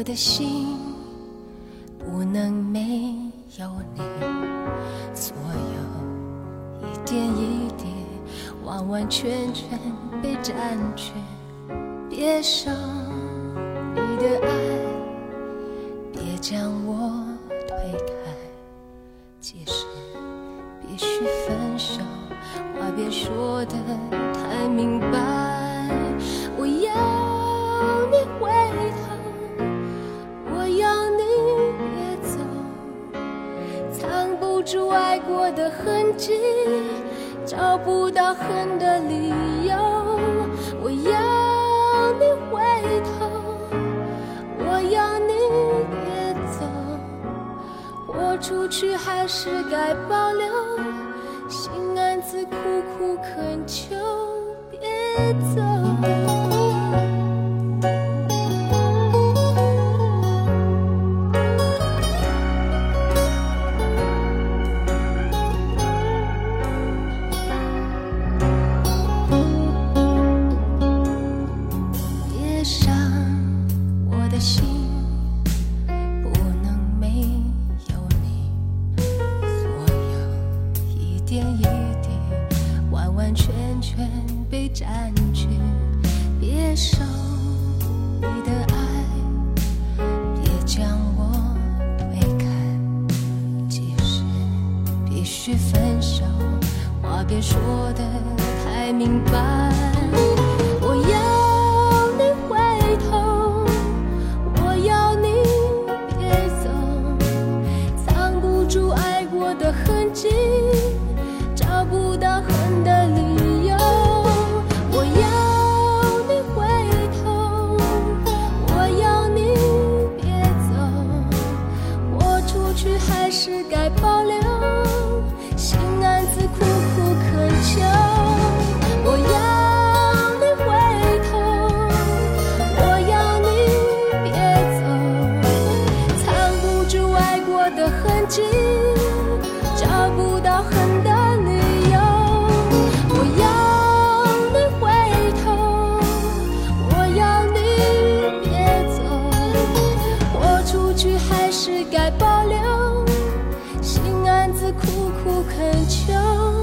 我的心，不能没有你。所有一点一滴，完完全全被占据。别伤你的爱，别将我推开。即使必须分手，话别说的太明白。我要。你回头，住爱过的痕迹，找不到恨的理由。我要你回头，我要你别走，豁出去还是该保留，心暗自苦苦恳求，别走。心暗自苦苦恳求。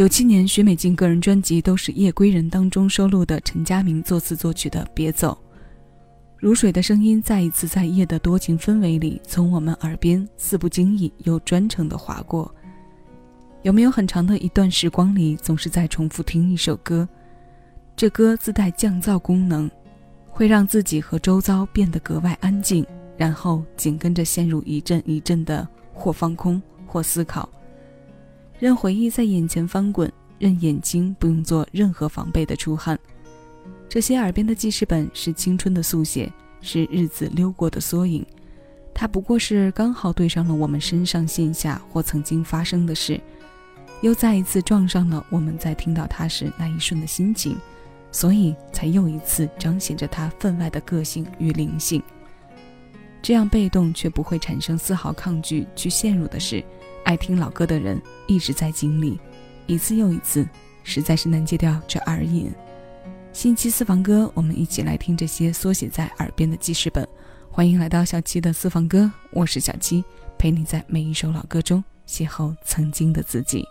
九七年，许美静个人专辑《都是夜归人》当中收录的陈佳明作词作曲的《别走》，如水的声音再一次在夜的多情氛围里，从我们耳边似不经意又专程的划过。有没有很长的一段时光里，总是在重复听一首歌？这歌自带降噪功能，会让自己和周遭变得格外安静，然后紧跟着陷入一阵一阵的或放空或思考。任回忆在眼前翻滚，任眼睛不用做任何防备的出汗。这些耳边的记事本是青春的速写，是日子溜过的缩影。它不过是刚好对上了我们身上线下或曾经发生的事，又再一次撞上了我们在听到它时那一瞬的心情，所以才又一次彰显着它分外的个性与灵性。这样被动却不会产生丝毫抗拒去陷入的事。爱听老歌的人一直在经历，一次又一次，实在是难戒掉这耳瘾。星期私房歌，我们一起来听这些缩写在耳边的记事本。欢迎来到小七的私房歌，我是小七，陪你在每一首老歌中邂逅曾经的自己。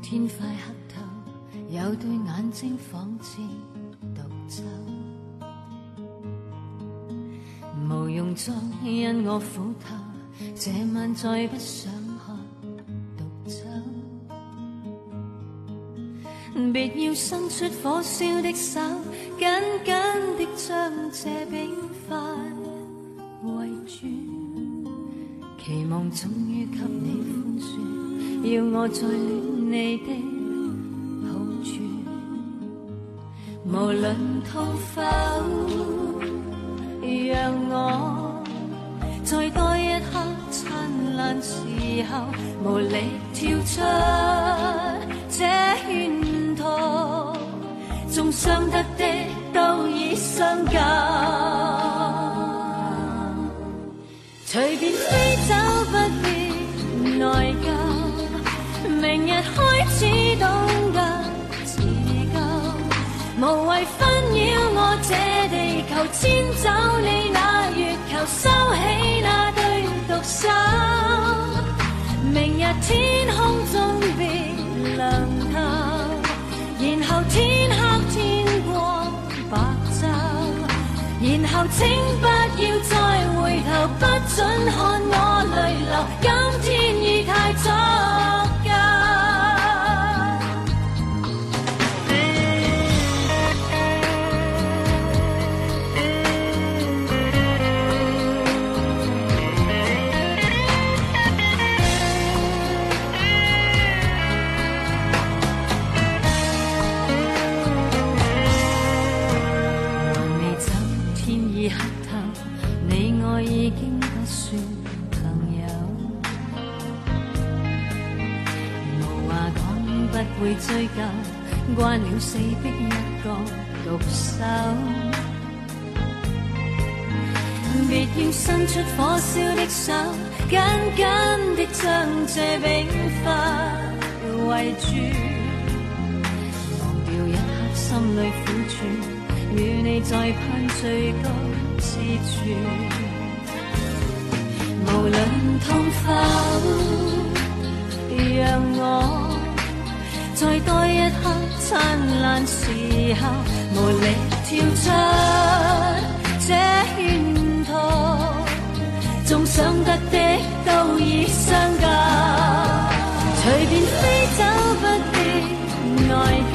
天快黑透，有对眼睛仿似独奏，无用再因我苦透，这晚再不想喝独酒。别要伸出火烧的手，紧紧的将这冰块围住，期望终于给你宽恕，要我再恋你的。无论痛否，让我再多一刻灿烂时候，无力跳出这圈套，纵伤得的都已伤够，日开始懂得。无谓纷扰我这地球，迁走你那月球，收起那对独手。明日天空中别亮透，然后天黑天光白昼，然后请不要再回头，不准看我泪别要伸出火烧的手，紧紧的将这冰花围住。忘掉一刻心里苦楚，与你再攀最高之处。无论痛否，让我。再多一刻灿烂时候，无力跳出这圈，纵想得的都已相交，随便飞走不必内疚，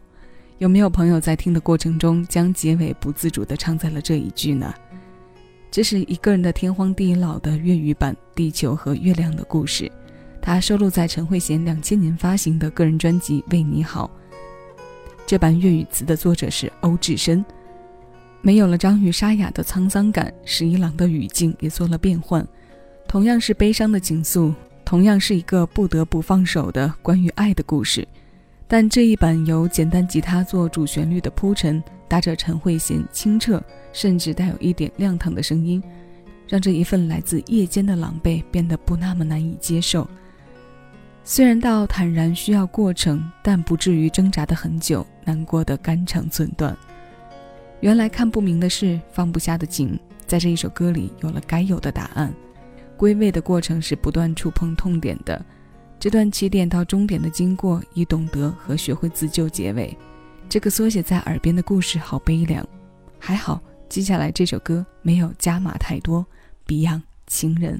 有没有朋友在听的过程中，将结尾不自主地唱在了这一句呢？这是一个人的天荒地老的粤语版《地球和月亮的故事》，它收录在陈慧娴两千年发行的个人专辑《为你好》。这版粤语词的作者是欧志深。没有了张宇沙哑的沧桑感，十一郎的语境也做了变换。同样是悲伤的情愫，同样是一个不得不放手的关于爱的故事，但这一版由简单吉他做主旋律的铺陈，搭着陈慧娴清澈。甚至带有一点亮堂的声音，让这一份来自夜间的狼狈变得不那么难以接受。虽然到坦然需要过程，但不至于挣扎的很久，难过的肝肠寸断。原来看不明的事，放不下的紧，在这一首歌里有了该有的答案。归位的过程是不断触碰痛点的，这段起点到终点的经过，以懂得和学会自救结尾。这个缩写在耳边的故事好悲凉，还好。接下来这首歌没有加码太多，Beyond 情人。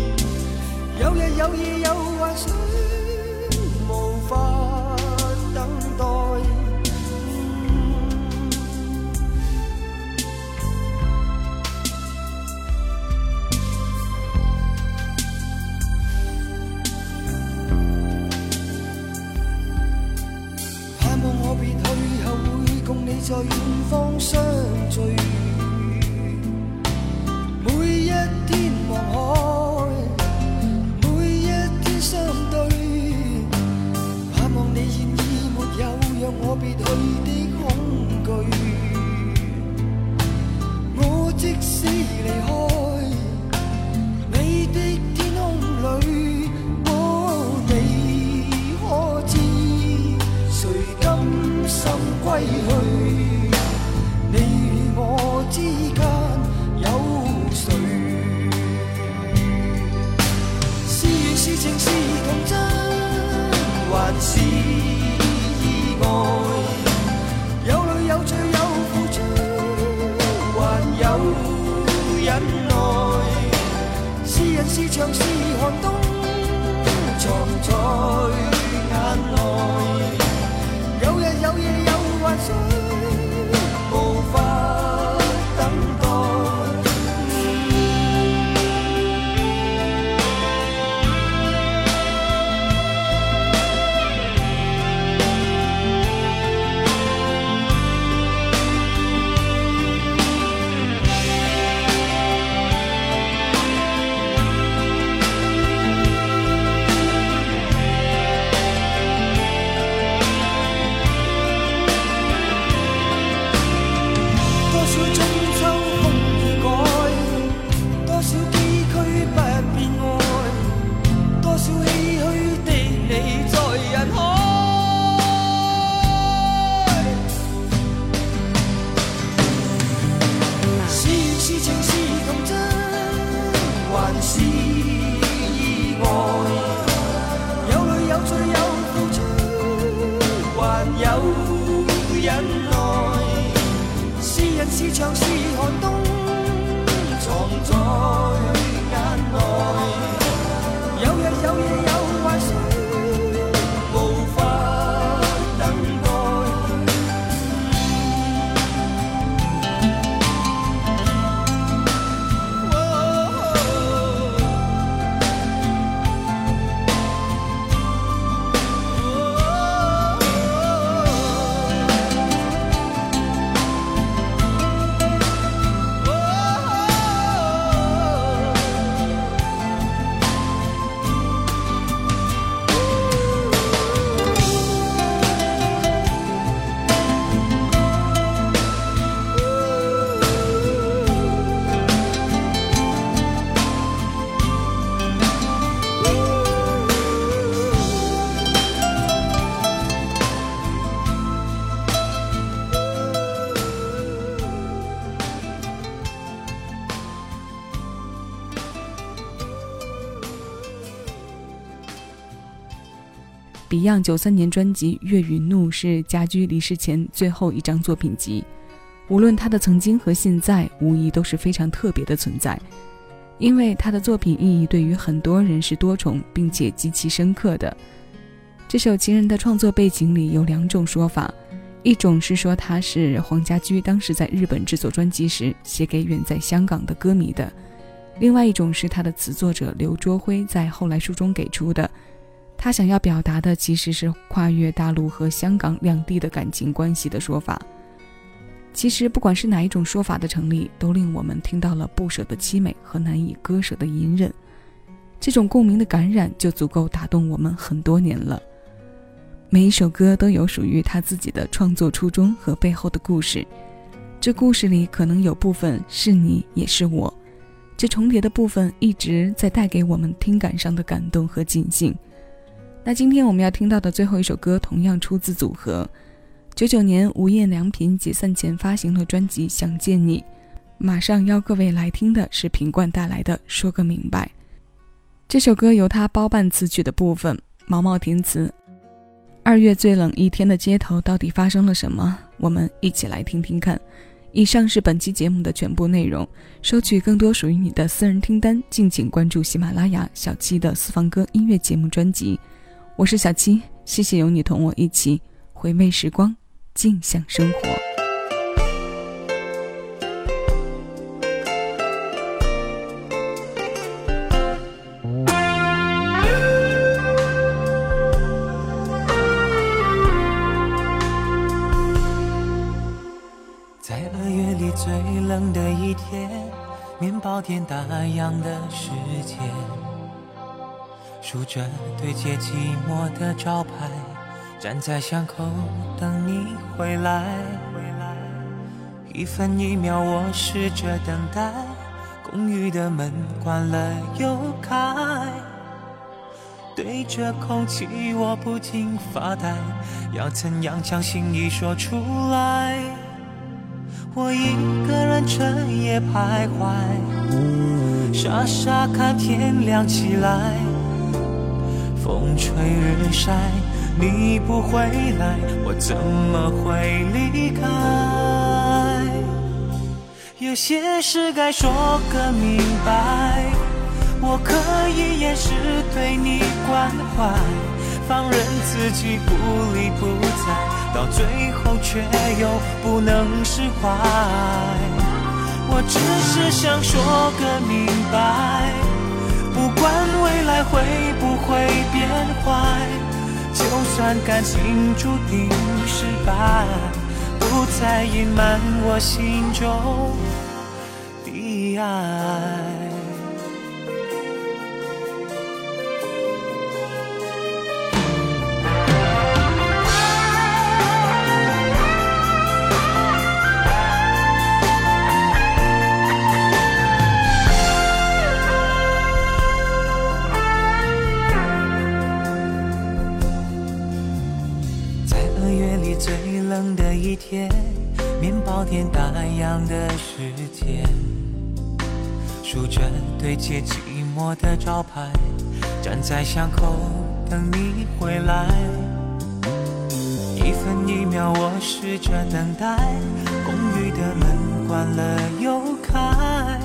有日有夜有幻想，无法等待。盼望我别去后，会共你在远方相聚。你与我之间有谁？是缘是情是童真，还是？似寒冬藏在 Beyond 九三年专辑《月与怒》是家驹离世前最后一张作品集，无论他的曾经和现在，无疑都是非常特别的存在，因为他的作品意义对于很多人是多重并且极其深刻的。这首《情人》的创作背景里有两种说法，一种是说他是黄家驹当时在日本制作专辑时写给远在香港的歌迷的。另外一种是他的词作者刘卓辉在后来书中给出的，他想要表达的其实是跨越大陆和香港两地的感情关系的说法。其实不管是哪一种说法的成立，都令我们听到了不舍的凄美和难以割舍的隐忍，这种共鸣的感染就足够打动我们很多年了。每一首歌都有属于他自己的创作初衷和背后的故事，这故事里可能有部分是你，也是我。这重叠的部分一直在带给我们听感上的感动和尽兴。那今天我们要听到的最后一首歌，同样出自组合。九九年，无印良品解散前发行了专辑《想见你》，马上邀各位来听的是品冠带来的《说个明白》。这首歌由他包办词曲的部分，毛毛填词。二月最冷一天的街头，到底发生了什么？我们一起来听听看。以上是本期节目的全部内容。收取更多属于你的私人听单，敬请关注喜马拉雅小七的私房歌音乐节目专辑。我是小七谢谢有你同我一起回味时光静享生活。在二月里最冷的一天面包店打烊的时间。数着对街寂寞的招牌，站在巷口等你回来。一分一秒我试着等待，公寓的门关了又开，对着空气我不禁发呆，要怎样将心意说出来？我一个人彻夜徘徊，傻傻看天亮起来。风吹日晒，你不回来，我怎么会离开？有些事该说个明白，我可以掩饰对你关怀，放任自己不理不睬。到最后却又不能释怀，我只是想说个明白，不管未来会不会变坏，就算感情注定失败，不再隐瞒我心中的爱。样的世界，数着对街寂寞的招牌，站在巷口等你回来。一分一秒我试着等待，公寓的门关了又开，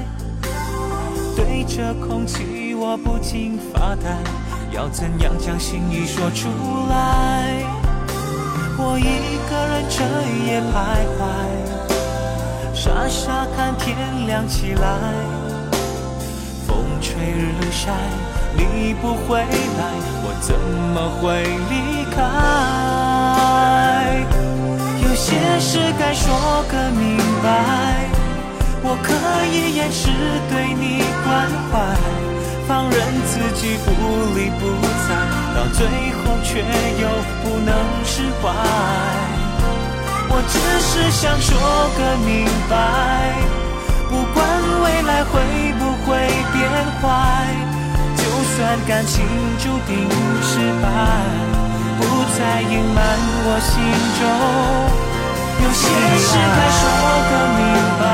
对着空气我不禁发呆，要怎样将心意说出来？我一个人彻夜徘徊。傻傻看天亮起来，风吹日晒，你不回来，我怎么会离开？有些事该说个明白，我可以掩饰对你关怀，放任自己不理不睬，到最后却又不能释怀。我只是想说个明白，不管未来会不会变坏，就算感情注定失败，不再隐瞒我心中。有些事该说个明白，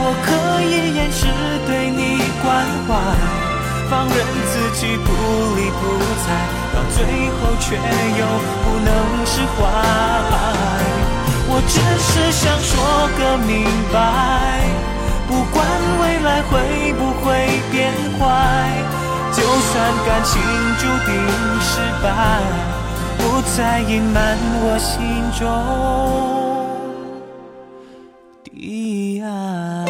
我可以掩饰对你关怀，放任自己不理不睬。到最后却又不能释怀。我只是想说个明白，不管未来会不会变坏，就算感情注定失败，不再隐瞒我心中的爱。